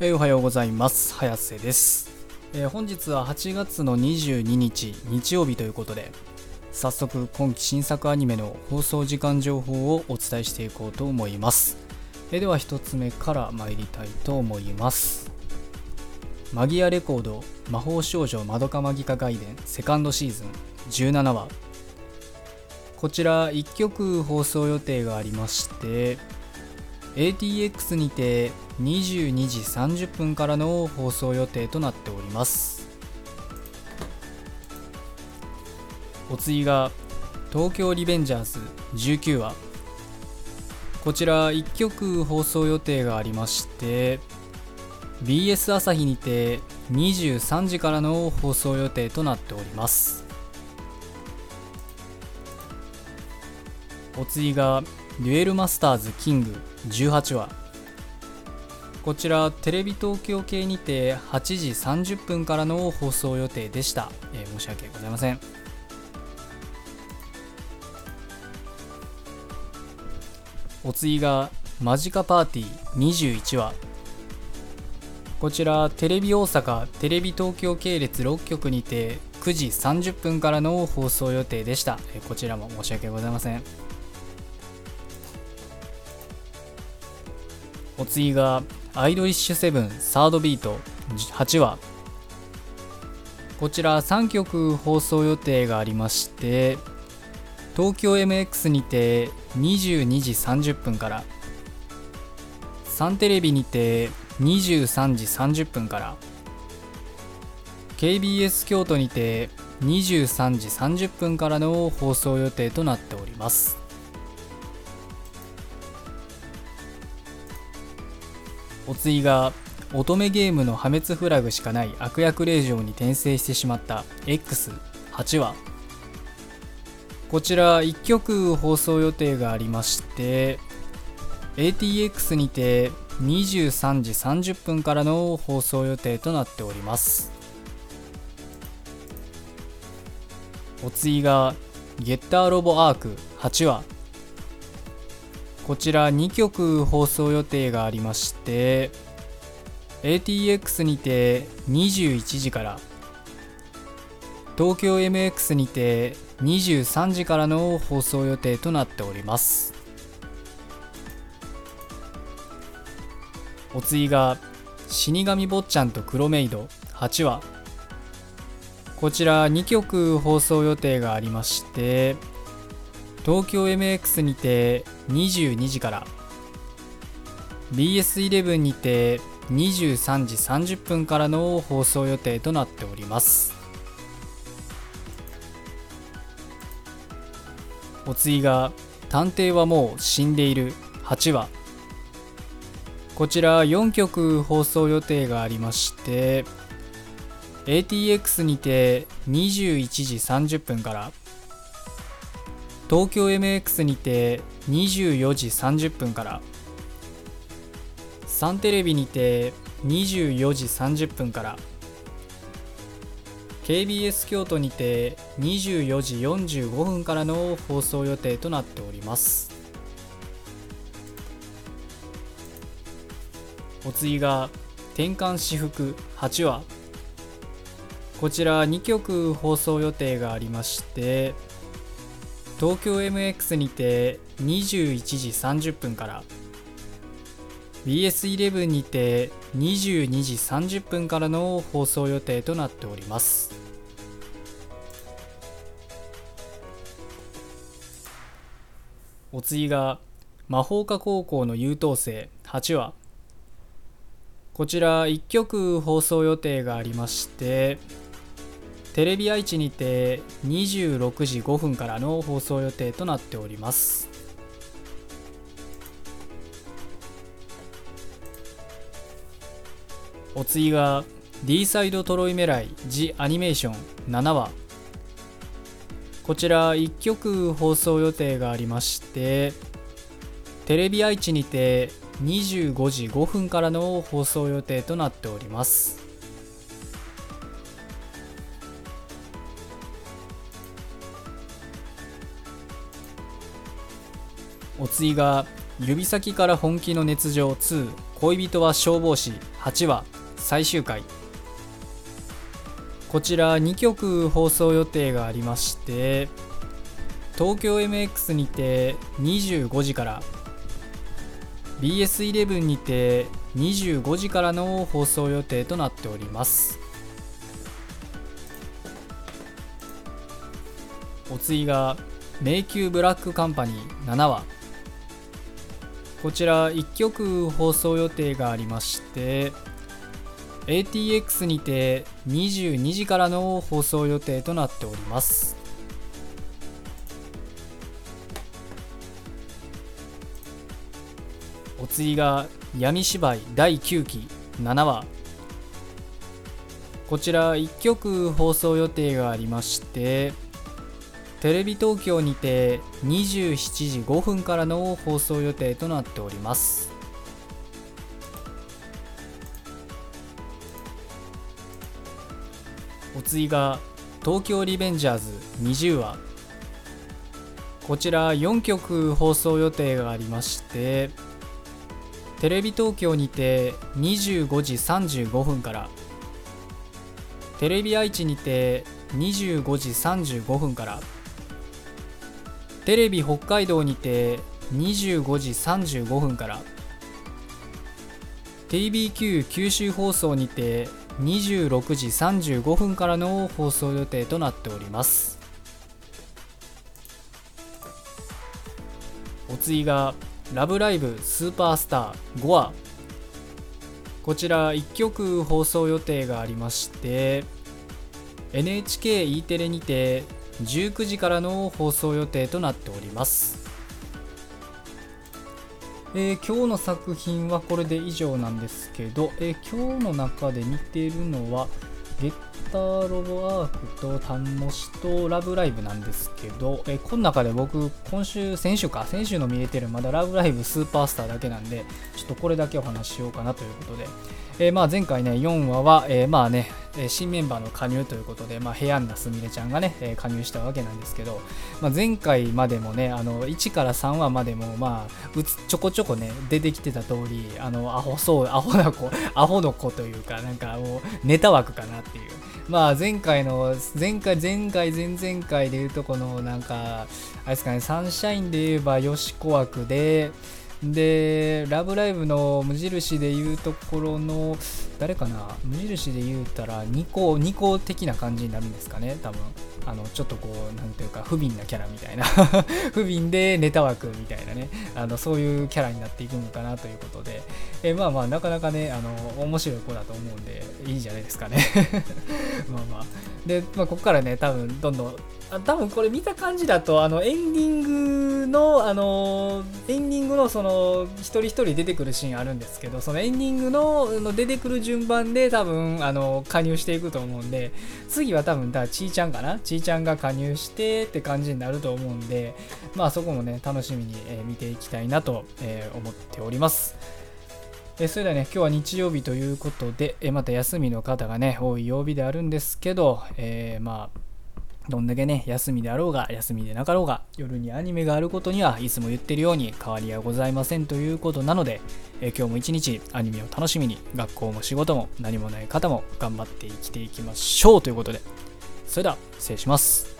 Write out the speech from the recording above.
えー、おはようございます。早瀬です、えー、本日は8月の22日日曜日ということで早速今期新作アニメの放送時間情報をお伝えしていこうと思います、えー、では1つ目から参りたいと思います。マギアレコード魔法少女まどかマギカ外伝セカンドシーズン17話。こちら1曲放送予定がありまして ATX にて22時30分からの放送予定となっております。お次が東京リベンジャーズ19話こちら1曲放送予定がありまして BS 朝日にて23時からの放送予定となっております。お次がデュエルマスターズキング18話。こちらテレビ東京系にて8時30分からの放送予定でした、えー、申し訳ございません。お次がマジカパーティー21話。こちらテレビ大阪テレビ東京系列6局にて9時30分からの放送予定でした、えー、こちらも申し訳ございません。お次がアイドリッシュセブンサードビート8話こちら3曲放送予定がありまして東京 MX にて22時30分からサンテレビにて23時30分から KBS 京都にて23時30分からの放送予定となっております。お次が乙女ゲームの破滅フラグしかない悪役令嬢に転生してしまった X8 話こちら1曲放送予定がありまして ATX にて23時30分からの放送予定となっております。お次がゲッターロボアーク8話こちら2曲放送予定がありまして ATX にて21時から東京 MX にて23時からの放送予定となっております。お次が死神坊ちゃんと黒メイド8話。こちら2曲放送予定がありまして東京 MX にて22時から BS11 にて23時30分からの放送予定となっております。お次が「探偵はもう死んでいる」8話こちら4曲放送予定がありまして ATX にて21時30分から東京 MX にて24時30分から。サンテレビにて24時30分から。KBS 京都にて24時45分からの放送予定となっております。お次が転換私服8話。こちら2曲放送予定がありまして東京 MX にて21時30分から BS11 にて22時30分からの放送予定となっております。お次が魔法科高校の優等生8話。こちら1曲放送予定がありましてテレビ愛知にて26時5分からの放送予定となっております。お次が D サイドトロイメライジアニメーション7話。こちら1曲放送予定がありましてテレビ愛知にて25時5分からの放送予定となっております。お次が指先から本気の熱情2恋人は消防士。8話最終回。こちら2曲放送予定がありまして東京 MX にて25時から BS11 にて25時からの放送予定となっております。お次が迷宮ブラックカンパニー。7話こちら1曲放送予定がありまして ATX にて22時からの放送予定となっております。お次が闇芝居第9期7話。こちら1曲放送予定がありましてテレビ東京にて27時5分からの放送予定となっております。お次が東京リベンジャーズ20話。こちら4曲放送予定がありましてテレビ東京にて25時35分からテレビ愛知にて25時35分からテレビ北海道にて25時35分から TBQ 九州放送にて26時35分からの放送予定となっております。お次が「ラブライブスーパースター5話」こちら1曲放送予定がありまして NHKE テレにて19時からの放送予定となっております。えー、今日の作品はこれで以上なんですけど、えー、今日の中で見ているのはゲッターロボアークとタンモシとラブライブなんですけど、えー、この中で僕今週先週か先週の見れてるまだラブライブスーパースターだけなんでちょっとこれだけお話ししようかなということで、えー、まあ前回ね4話は、えー、まあね新メンバーの加入ということで、まあ、平安なすみれちゃんがね加入したわけなんですけど、まあ、前回までもねあの1から3話までもまあうつちょこちょこね出てきてた通りあのアホそうアホな子 アホの子というかなんかもうネタ枠かなっていう。まあ前回の前回前回前々回でいうとこのなんかあれですかねサンシャインで言えばよしこ枠でで「ラブライブ!」の無印で言うところの誰かな？無印で言うたら2個2個的な感じになるんですかね多分。あのちょっとこうなんていうか不憫なキャラみたいな。不憫でネタ枠みたいなね。あのそういうキャラになっていくのかなということで。えまあまあなかなかねあの面白い子だと思うんでいいんじゃないですかね。まあまあ。で、まあ、ここからね多分どんどんあ多分これ見た感じだとあのエンディングのあのエンディングのその一人一人出てくるシーンあるんですけどそのエンディングのの出てくる順番で多分あの加入していくと思うんで次は多分だちーちゃんかな？ちーちゃんが加入してって感じになると思うんでまあそこもね楽しみに、え見ていきたいなと、え思っております。えそれではね、今日は日曜日ということで、えまた休みの方がね、多い曜日であるんですけど、えー、まあ、どんだけね、休みであろうが、休みでなかろうが、夜にアニメがあることにはいつも言ってるように変わりはございませんということなので、え今日も一日アニメを楽しみに、学校も仕事も何もない方も頑張って生きていきましょうということで、それでは失礼します。